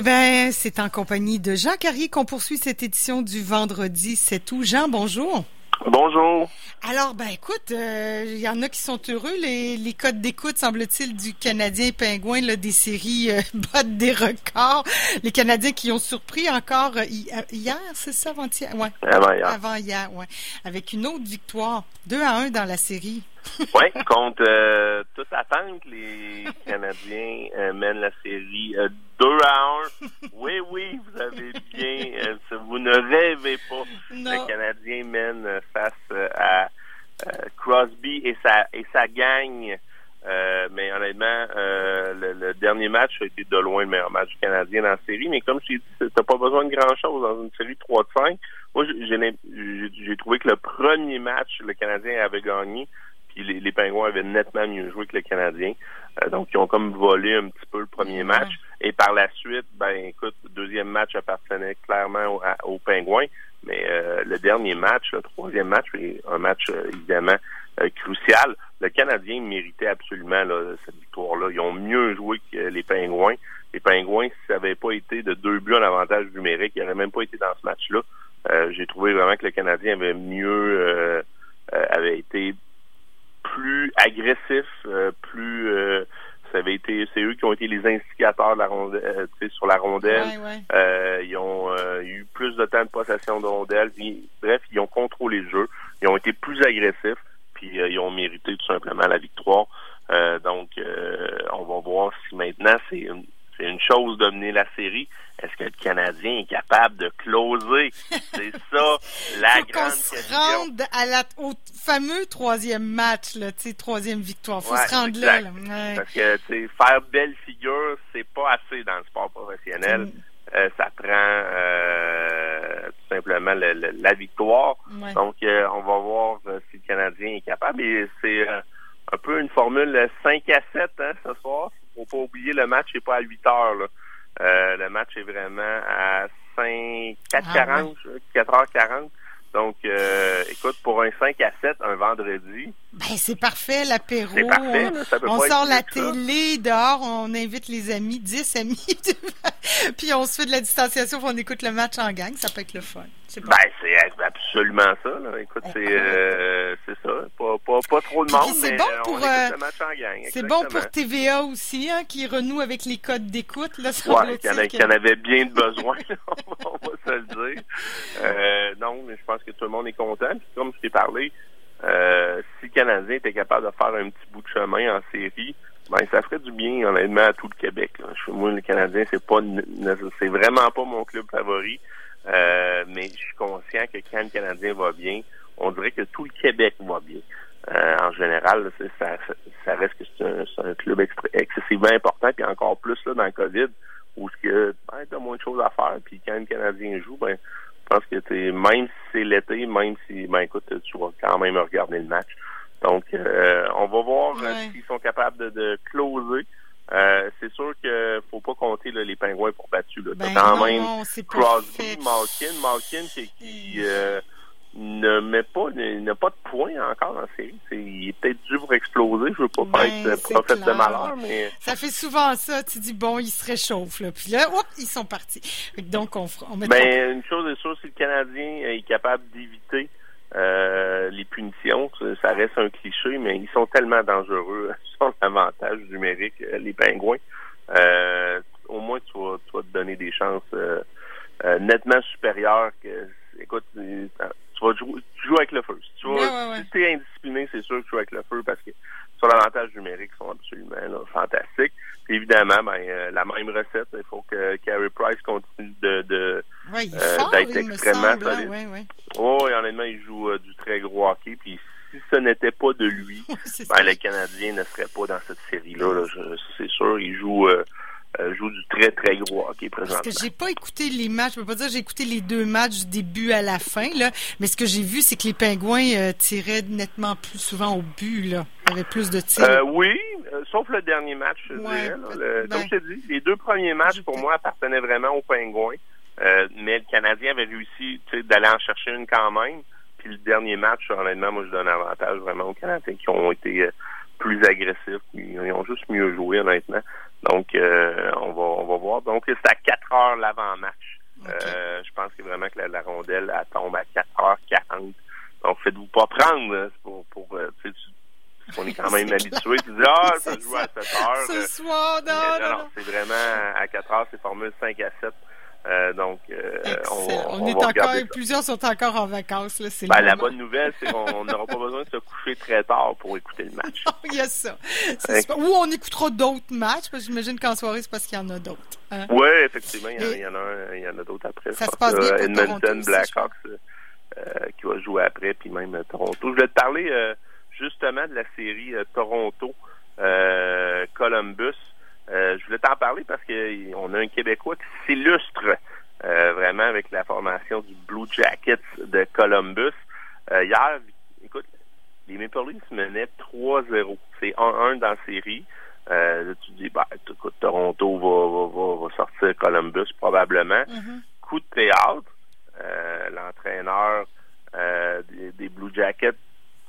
Eh bien, c'est en compagnie de Jean Carrier qu'on poursuit cette édition du vendredi 7 août. Jean, bonjour. Bonjour. Alors, ben écoute, euh, il y en a qui sont heureux. Les, les codes d'écoute, semble-t-il, du Canadien Pingouin, là, des séries euh, battent des records. Les Canadiens qui ont surpris encore euh, hier, c'est ça, avant-hier? Ouais. Avant hier. Avant hier, ouais. Avec une autre victoire. 2 à 1 dans la série. oui, contre euh, toute attente, les Canadiens euh, mènent la série 2 à 1. Oui, oui, vous avez bien, vous ne rêvez pas. Non. Le Canadien mène face à Crosby et sa, et sa gang. mais honnêtement, le, le, dernier match a été de loin le meilleur match du Canadien dans la série. Mais comme je t'ai dit, t'as pas besoin de grand-chose dans une série 3 de 5. Moi, j'ai trouvé que le premier match, le Canadien avait gagné puis les, les, Pingouins avaient nettement mieux joué que les Canadiens. Euh, donc, ils ont comme volé un petit peu le premier match. Et par la suite, ben écoute, le deuxième match appartenait clairement aux, Pingouins. Mais euh, le dernier match, le troisième match, est un match euh, évidemment crucial. Le Canadien méritait absolument là, cette victoire-là. Ils ont mieux joué que les Pingouins. Les Pingouins, si ça n'avait pas été de deux buts en avantage numérique, ils n'auraient même pas été dans ce match-là. J'ai trouvé vraiment que le Canadien avait mieux avait été plus agressif, euh, plus euh, ça avait été c'est eux qui ont été les instigateurs de la rondelle euh, sur la rondelle. ils ont eu plus de temps de possession de rondelle. bref, ils ont contrôlé le jeu. Ils ont été plus agressifs, puis ils ont mérité tout simplement la victoire. donc, on va voir si maintenant c'est une c'est une chose de mener la série. Est-ce que le Canadien est capable de closer? C'est ça, la Faut grande se question. rende à la, au fameux troisième match, là, tu sais, troisième victoire. Faut Ouais, se rendre exact. là. là. Ouais. Parce que faire belle figure, c'est pas assez dans le sport professionnel. Mm. Euh, ça prend euh, tout simplement le- le- la victoire. Ouais. Donc, euh, on va voir euh, si le Canadien est capable. Et c'est un peu une formule 5 à 7 hein, ce soir. Faut pas oublier, le match n'est pas à 8 heures. Là. Euh, le match est vraiment à 5, 4h40, 4h40. Donc, euh, écoute, pour un 5 à 7, un vendredi, Ben, c'est parfait, l'apéro. c'est parfait. On- là, ça peut On pas être sort la que ça. télé dehors, on invite les amis, 10 amis, puis on se fait de la distanciation, puis on écoute le match en gang, ça peut être le fun. C'est bon. Ben, c'est absolument ça. Là. Écoute, c'est euh, c'est ça. Pas, pas, pas trop de monde, c'est mais bon euh, pour, on écoute euh, le match en gang. c'est bon pour TVA aussi, hein, qui renoue avec les codes d'écoute. Là, Ouais, qu'il y, en avait bien de besoin, le dire. Euh, non, mais je pense que tout le monde est content. Puis comme je t'ai parlé, euh, si le Canadien était capable de faire un petit bout de chemin en série, ben ça ferait du bien honnêtement à tout le Québec. Moi, le Canadien, c'est pas c'est vraiment pas mon club favori. Euh, mais je suis conscient que quand le Canadien va bien, on dirait que tout le Québec va bien. En général, ça, reste que c'est un, un club excessivement important, puis encore plus là dans le COVID, où ce que ben, t'as moins de choses à faire, puis quand le Canadien joue, ben je pense que t'es même si c'est l'été, même si ben écoute, tu vas quand même regarder le match. Donc euh, on va voir euh, Ouais. s'ils sont capables de, de closer. Euh, c'est sûr que faut pas compter là, les pingouins pour battus. Là. Ben quand non, même non, Crosby. Malkin, Malkin qui, qui, de malheur, mais Ça fait souvent ça. Tu dis, bon, ils se réchauffent. Là. Puis là, hop, ils sont partis. Donc, on, mettra ben, une chose est sûre, si le Canadien est capable d'éviter euh, les punitions, ça, reste un cliché, mais ils sont tellement dangereux sur l'avantage numérique, euh, les pingouins. Euh, au moins, tu vas, tu vas te donner des chances euh, nettement supérieures que, écoute, tu vas jouer, tu joues avec le feu. Si tu vas, Ouais, ouais, ouais. si t'es indiscipliné, c'est sûr que tu joues avec le feu parce que sur l'avantage numérique, ils sont absolument là, fantastiques. Puis évidemment, ben, euh, la même recette, il faut que Carey Price continue de, de Ouais, il est euh, d'être il me extrêmement semble. hein, solide. ouais, ouais. Oh, et honnêtement, il joue euh, du très gros hockey. Puis si ce n'était pas de lui, ben, le Canadien ne serait pas dans cette série-là. Là, c'est sûr, il joue, euh, joue du très, très gros hockey Parce présentement. que j'ai pas écouté les matchs. Je peux pas dire que j'ai écouté les deux matchs du début à la fin, là. Mais ce que j'ai vu, c'est que les Pingouins euh, tiraient nettement plus souvent au but, là. Il y avait plus de tirs. Euh, oui, euh, sauf le dernier match, je Ouais, dirais. Le- ben, comme je te dis, les deux premiers matchs, pour moi, appartenaient vraiment aux Pingouins. Euh, mais le Canadien avait réussi d'aller en chercher une quand même. Puis le dernier match, honnêtement, moi, je donne avantage vraiment aux Canadiens qui ont été euh, plus agressifs. Ils, ils ont juste mieux joué, honnêtement. Donc, euh, on, va, on va voir. Donc, c'est à 4 heures l'avant-match. Okay. Euh, je pense que vraiment que la, la rondelle elle tombe à 4h40. Donc, faites-vous pas prendre hein, pour, pour euh, tu, on est quand même est habitué. Tu dis, ah, ça joue à 7 heures. Ce soir, non, non, non, non. C'est vraiment à 4 heures, c'est formule 5 à 7 euh, donc, euh, on, on, est encore, plusieurs sont encore en vacances. Là, ben, la bonne nouvelle, c'est qu'on n'aura pas besoin de se coucher très tard pour écouter le match. il y a ça. Ou on écoutera d'autres matchs, parce que j'imagine qu'en soirée, c'est parce qu'il y en a d'autres. Hein? Oui, effectivement, il y, en, a, il y en a d'autres après. Ça se passe bien pour Edmonton, Blackhawks, euh, qui va jouer après, puis même Toronto. Je voulais te parler justement de la série Toronto-Columbus. Euh, je voulais t'en parler parce qu'on a un Québécois qui s'illustre euh, vraiment avec la formation du Blue Jackets de Columbus. Euh, hier, écoute, les Maple Leafs menaient 3-0. C'est 1-1 dans la série. Euh, tu dis, bah, écoute, Toronto va, va, va, sortir Columbus probablement. Mm-hmm. Coup de théâtre, l'entraîneur des, des, Blue Jackets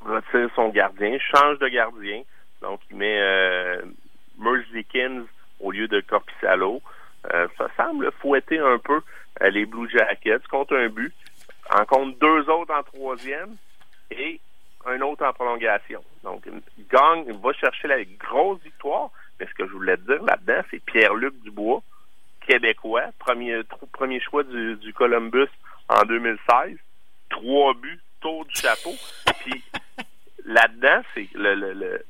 retire son gardien, change de gardien. Donc, il met Au lieu de Corpissalo. Euh, ça semble fouetter un peu euh, les Blue Jackets contre un but. En compte deux autres en troisième et un autre en prolongation. Donc, il va chercher la grosse victoire. Mais ce que je voulais dire là-dedans, c'est Pierre-Luc Dubois, québécois, premier, premier choix du, du Columbus en 2016. Trois buts, tour du chapeau. Puis là-dedans, c'est le, le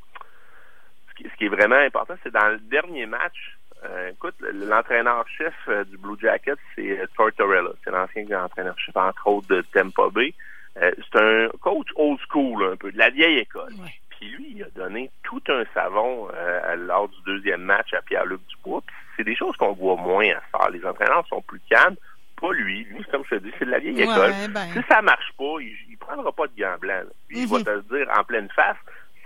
ce qui est vraiment important, c'est dans le dernier match, euh, écoute, l'entraîneur-chef euh, du Blue Jacket, c'est euh, Tortorella. C'est l'ancien entraîneur-chef, entre autres, de Tampa Bay. c'est un coach old school, un peu, de la vieille école. Puis lui, il a donné tout un savon lors du deuxième match à Pierre-Luc Dubois. c'est des choses qu'on voit moins à faire. Les entraîneurs sont plus calmes. Pas lui. Lui, comme je te dis, c'est de la vieille école. Ben. Si ça marche pas, il, il prendra pas de gants blancs. Il va mhm. te le dire en pleine face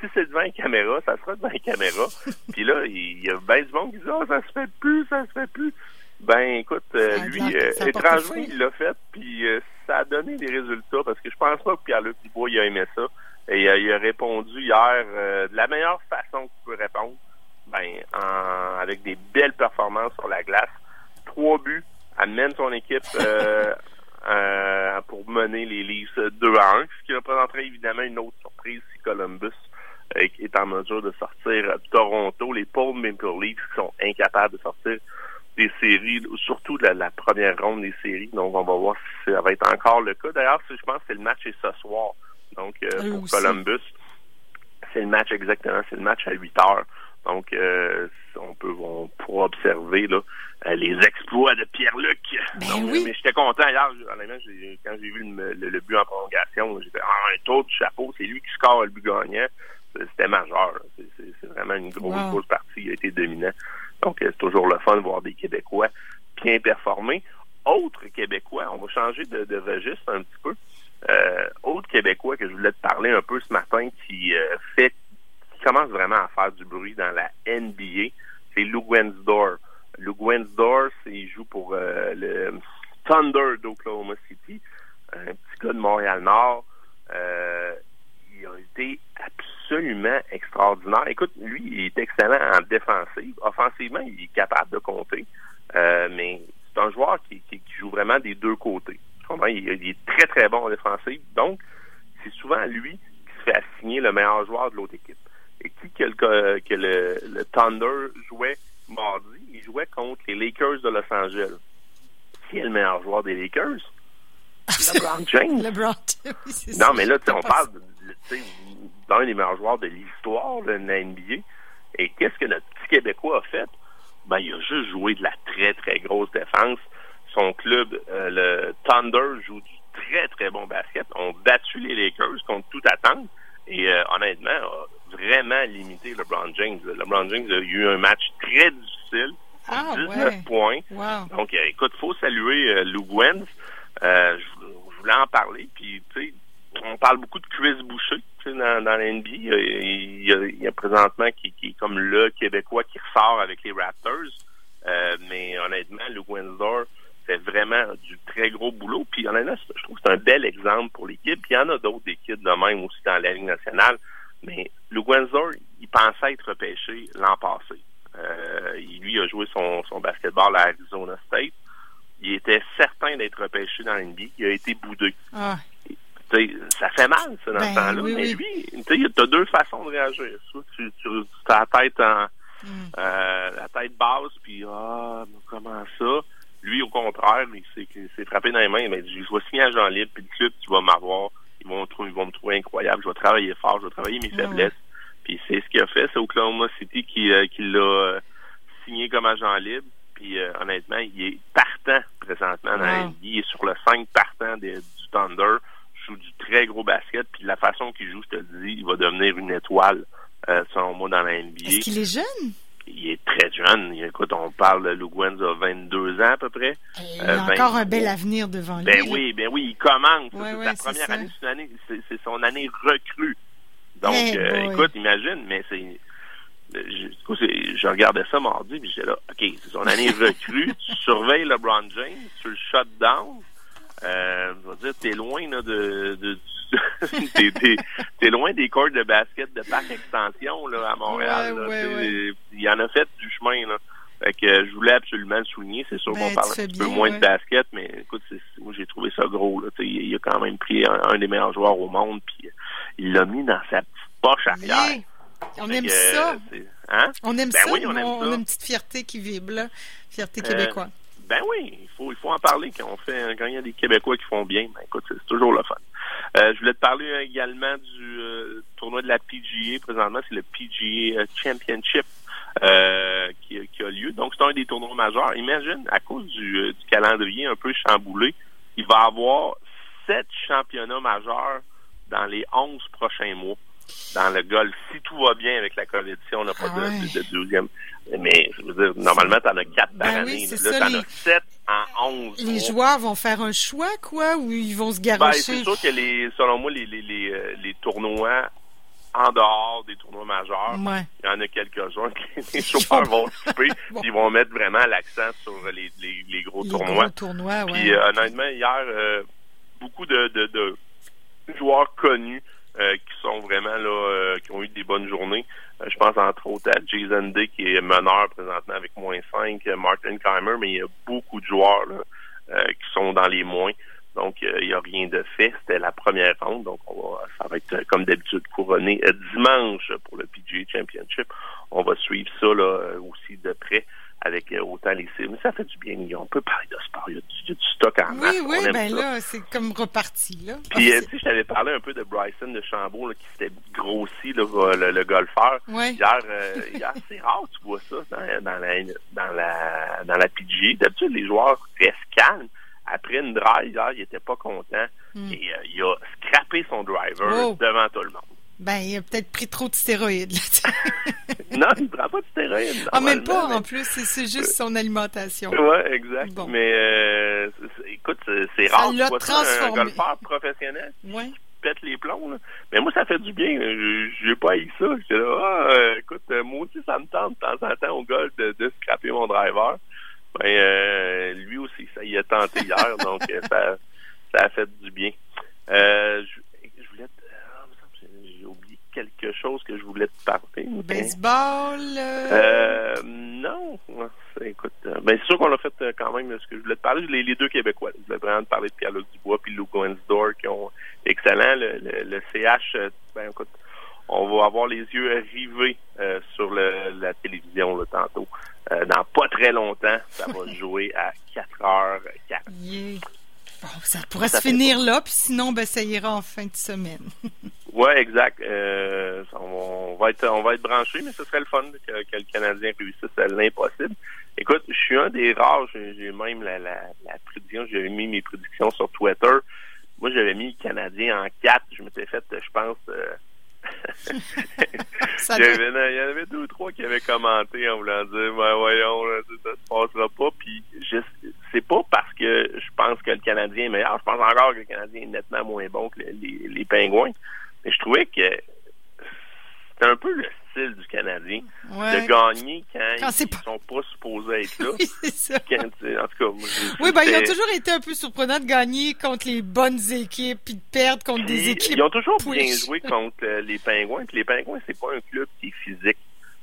si c'est devant une caméra, ça sera devant une caméra. Puis là, il y a bien du monde qui dit oh, ça se fait plus, ça se fait plus. Ben écoute, euh, lui, euh, étrangement, il l'a fait, puis euh, ça a donné des résultats parce que je pense pas que Pierre-Luc Dubois il a aimé ça. Et il a répondu hier de la meilleure façon qu'il peut répondre, ben en, avec des belles performances sur la glace. Trois buts, amène son équipe pour mener les Leafs 2 à 1, ce qui représenterait évidemment une autre surprise si Columbus est en mesure de sortir Toronto, les pauvres Maple Leafs qui sont incapables de sortir des séries, surtout de la, première ronde des séries. Donc, on va voir si ça va être encore le cas. D'ailleurs, je pense que c'est le match est ce soir. Donc, euh, pour Columbus, c'est le match exactement, c'est le match à 8 heures. Donc, euh, on peut on pourra observer là, euh, les exploits de Pierre-Luc. Ben oui. Mais j'étais content hier, quand j'ai vu le, but en prolongation, j'ai fait ah, un tour du chapeau, c'est lui qui score le but gagnant c'était majeur. C'est vraiment une grosse, partie. Il a été dominant. Donc, euh, c'est toujours le fun de voir des Québécois bien performer. Autre Québécois, on va changer de, registre un petit peu. Euh, autre Québécois que je voulais te parler un peu ce matin qui euh, fait qui commence vraiment à faire du bruit dans la NBA, c'est Lou Wensdor. Lou Wensdor, il joue pour le Thunder d'Oklahoma City, un petit gars de Montréal-Nord. il a été absolument extraordinaire. Écoute, lui, il est excellent en défensive. Offensivement, il est capable de compter. Euh, mais c'est un joueur qui, joue vraiment des deux côtés. Il, il, est très, très bon en défensive. Donc, c'est souvent lui qui se fait assigner le meilleur joueur de l'autre équipe. Et qui que, le, que le, Thunder jouait mardi, il jouait contre les Lakers de Los Angeles. Qui est le meilleur joueur des Lakers? LeBron James. LeBron, non, mais là, on parle d'un des meilleurs joueurs de l'histoire de la NBA. Et qu'est-ce que notre petit Québécois a fait? Ben, il a juste joué de la très, très grosse défense. Son club, euh, le Thunder, joue du très, très bon basket. On battu les Lakers contre toute attente. Et euh, honnêtement, a vraiment limité LeBron James. LeBron James a eu un match très difficile. Ah, 19 points. Donc, euh, écoute, faut saluer Lou Gwens. je, voulais en parler. Puis, tu sais, on parle beaucoup de Chris Boucher dans, dans l'NBA. Il, y a, présentement qui, est comme le Québécois qui ressort avec les Raptors. Euh, mais honnêtement, Luke Windsor fait vraiment du très gros boulot. Puis honnêtement, je trouve que c'est un bel exemple pour l'équipe. Il y en a d'autres équipes de même aussi dans la Ligue nationale. Mais Luke Windsor, il pensait être repêché l'an passé. Euh, il, lui a joué son, son basketball à Arizona State. Il était certain d'être repêché dans l'NBA. Il a été boudé. Ah ça fait mal, ça, dans ce Ben, temps-là. oui, mais oui. lui, tu as deux façons de réagir. Soit tu, tu, tu as la tête en, Mm. euh, la tête basse, puis ah, mais comment ça? Lui, au contraire, il s'est il s'est frappé dans les mains. Il m'a dit, je vais signer à Jean Libre, puis le club, tu vas m'avoir. Ils vont, me trouver- ils vont me trouver incroyable. Je vais travailler fort, je vais travailler mes Ouais, faiblesses. Puis c'est ce qu'il a fait. C'est Oklahoma City qui, euh, qui l'a euh, signé comme agent libre. Puis euh, honnêtement, il est partant présentement Wow. NBA. Il est sur le 5 partant des- du Thunder. Joue du très gros basket. Puis la façon qu'il joue, je te le dis, il va devenir une étoile, euh, selon moi, dans la NBA. Est-ce qu'il est jeune? Il est très jeune. Écoute, on parle de Lou a 22 ans à peu près. Il Euh, a ben, encore un bel avenir devant lui. Ben oui, ben oui, il commence. Ouais, C'est ouais, sa c'est première année, c'est année, c'est son année recrue. Donc, Hey euh, écoute, imagine, mais c'est, je, je regardais ça mardi, puis j'étais là, ok, c'est son année recrue. tu surveilles LeBron James, tu le shut down. Euh, je veux dire, t'es loin là, de, de t'es, t'es- t'es loin des cours de basket de parc extension là, à Montréal. Ouais, là. ouais, ouais. Il en a fait du chemin. Là. Fait que je voulais absolument le souligner. C'est sûr Ben, qu'on parle un petit peu moins de basket, mais écoute, moi j'ai trouvé ça gros. Là. Il, a quand même pris un, un des meilleurs joueurs au monde, puis il l'a mis dans sa petite poche arrière. On aime que, hein? On aime Ben ça. oui, on aime on, ça. a une petite fierté qui vibre, là. Fierté Euh, québécoise. Ben oui, il faut, il faut en parler quand on fait quand il y a des Québécois qui font bien. Ben écoute, c'est, toujours le fun. Euh, je voulais te parler également du euh, tournoi de la PGA. Présentement, c'est le PGA Championship euh, qui, qui a lieu. Donc, c'est un des tournois majeurs. Imagine, à cause du, du calendrier un peu chamboulé, il va y avoir sept championnats majeurs dans les onze prochains mois dans le golf. Si tout va bien avec la si on n'a pas Ah de, ouais. de- de deuxième. Mais, je veux dire, normalement, t'en as quatre par Ben année. là, t'en les- as sept en onze. Les mois. joueurs vont faire un choix, quoi, ou ils vont se Ben, garrocher? c'est sûr que les, selon moi, les, les, les, euh, les tournois en dehors des tournois majeurs, Ouais. il y en a quelques-uns que les chauffeurs vont Bon. puis ils vont mettre vraiment l'accent sur les, les, les gros Les tournois. gros tournois, ouais. Puis euh, honnêtement, hier, euh, beaucoup de, de, de joueurs connus euh, qui sont vraiment là, euh, qui ont eu des bonnes journées. Euh, je pense entre autres à Jason Day qui est meneur présentement avec moins 5, euh, Martin Keimer, mais il y a beaucoup de joueurs là, euh, qui sont dans les moins. Donc, il n'y a rien de fait. C'était la première ronde. Donc, on va, ça va être, comme d'habitude, couronné dimanche pour le PGA Championship. On va suivre ça là, aussi de près avec euh, autant les cibles. Ça fait du bien. On peut parler de sport. Il y a du, il y a du stock en masse. Oui, oui, ben ça. là, c'est comme reparti, là. Puis, euh, tu sais, je t'avais parlé un peu de Bryson de Chambault, là, qui s'était grossi, là, le, le golfeur. ouais. Hier, euh, hier c'est rare tu vois ça dans, dans la dans la dans la PGA. D'habitude, les joueurs restent calmes. Après une drive, hier, il était pas content. Hmm. Et euh, il a scrappé son driver Oh. devant tout le monde. Ben, il a peut-être pris trop de stéroïdes, là. non, il prend pas de stéroïdes. ah, même pas, en plus, c'est juste son alimentation. Ouais, exact. Bon. Mais euh, écoute, c'est rare vois ça, un golfeur professionnel Ouais. pète les plombs. Là. Mais moi, ça fait du bien. Je- J'ai pas eu ça. J'étais là, ah, euh, écoute, euh, moi aussi, ça me tente de temps en temps au golf de, de scraper mon driver. Ben, euh, lui aussi, ça y a tenté hier, donc euh, ça, ça a fait du bien. Euh, je, je voulais te- ah, il me semble que j'ai oublié quelque chose que je voulais te parler. Baseball. euh, euh, non. C'est- Écoute, euh, ben c'est sûr qu'on a fait euh, quand même ce que je voulais te parler. Les, les deux Québécois. Je voulais vraiment te parler de Pierre-Luc Dubois puis Lou Gainsdor qui ont excellent. Le, le, le CH, ben écoute, on va avoir les yeux rivés euh, sur le, la télévision là, tantôt. Euh, dans pas très longtemps, ça va jouer à 4h40. yeah. Bon, ça pourrait Ça se finir là, puis sinon, ben, ça ira en fin de semaine. Ouais, exact. Euh, on, va- on va être on va être branché, mais ce serait le fun que, que le Canadien réussisse à l'impossible. Écoute, je suis un des rares, j'ai même la, la, la prédiction, j'avais mis mes prédictions sur Twitter. Moi, j'avais mis le Canadien en 4. Je m'étais fait, je pense, euh, il, y doit- avait, il y en avait deux ou trois qui avaient commenté en voulant dire ben voyons, là, ça se passera pas. Puis c'est pas parce que je pense que le Canadien est meilleur. Je pense encore que le Canadien est nettement moins bon que les, les, les Pingouins. Mais je trouvais que c'était un peu le style du Canadien Ouais. de gagner quand, ils pas- sont pas supposés être là. Oui, ça. Quand, en tout cas, moi, Oui, ben, ils ont toujours été un peu surprenants de gagner contre les bonnes équipes, puis de perdre contre des équipes. Ils ont toujours bien joué contre euh, les Pingouins. Puis les Pingouins, c'est pas un club qui est physique.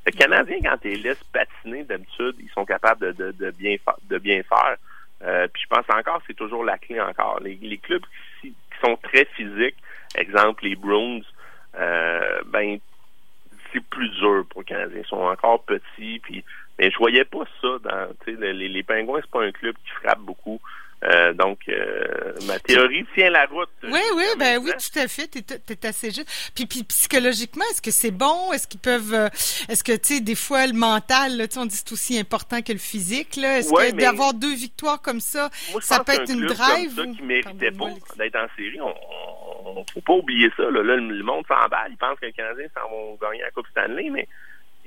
Le Canadien, quand tu les laisses patiner, d'habitude, ils sont capables de, de, de bien, fa- de bien faire. Euh, puis je pense encore, c'est toujours la clé encore. Les, les clubs qui, qui sont très physiques, exemple les Bruins, euh, ben c'est plus dur pour les Canadiens. Ils sont encore petits, puis mais je voyais pas ça dans les, les, Pingouins, c'est pas un club qui frappe beaucoup. Euh, donc, euh, ma théorie tient la route. Oui, oui, ben oui, tout à fait. T'es, es assez juste. Puis, puis psychologiquement, est-ce que c'est bon? Est-ce qu'ils peuvent Est-ce que tu sais, des fois le mental, là, on dit c'est aussi important que le physique. Là, est-ce que d'avoir deux victoires comme ça, ça peut être une drive comme ça qui méritait pas d'être en série. On, on, faut pas oublier ça. Là, le monde s'emballe. Ils pensent que les Canadiens s'en vont gagner la Coupe Stanley, mais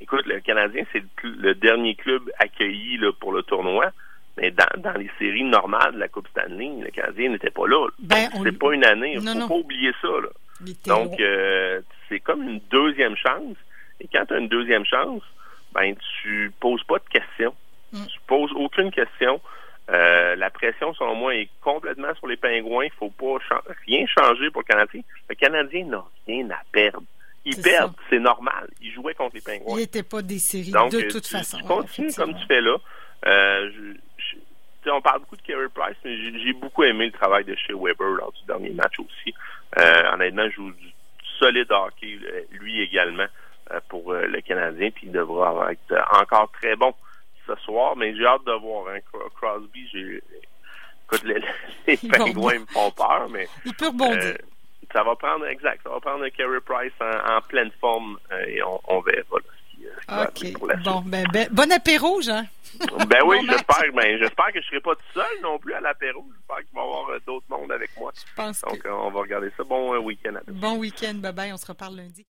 écoute, le Canadien, c'est le, dernier club accueilli là, pour le tournoi. Mais dans, dans les séries normales de la Coupe Stanley, le Canadien n'était pas là. Ben, c'est pas une année. Il faut pas oublier ça. Là. Donc, euh, c'est comme une deuxième chance. Et quand tu as une deuxième chance, ben tu poses pas de questions. Mm. Tu poses aucune question. Euh, la pression, selon moi, est complètement sur les pingouins. Il faut pas rien changer pour le Canadien. Le Canadien n'a rien à perdre. Ils perdent, c'est normal. Ils jouaient contre les pingouins. Il n'était pas des séries, Donc, de euh, toute façon. Tu continues comme tu fais là. Euh, on parle beaucoup de Carey Price, mais j'ai beaucoup aimé le travail de chez Weber lors du dernier match aussi. Euh, honnêtement, il joue du solide hockey, lui également, pour le Canadien, puis il devra être encore très bon ce soir, mais j'ai hâte de voir. Hein, Crosby, j'ai... Écoute, les, les pingouins me font peur, mais... Il peut rebondir. ça va prendre, exact, ça va prendre Carey Price en, pleine forme et on, on verra. Là. OK. Bon, ben, ben, bon apéro, Jean. Ben oui, j'espère. Ben, j'espère que je ne serai pas tout seul non plus à l'apéro. J'espère qu'il va y avoir euh, d'autres mondes avec moi. Je pense Donc, on va regarder ça. Bon euh, week-end à tous. Bon week-end. Bye bye. On se reparle lundi.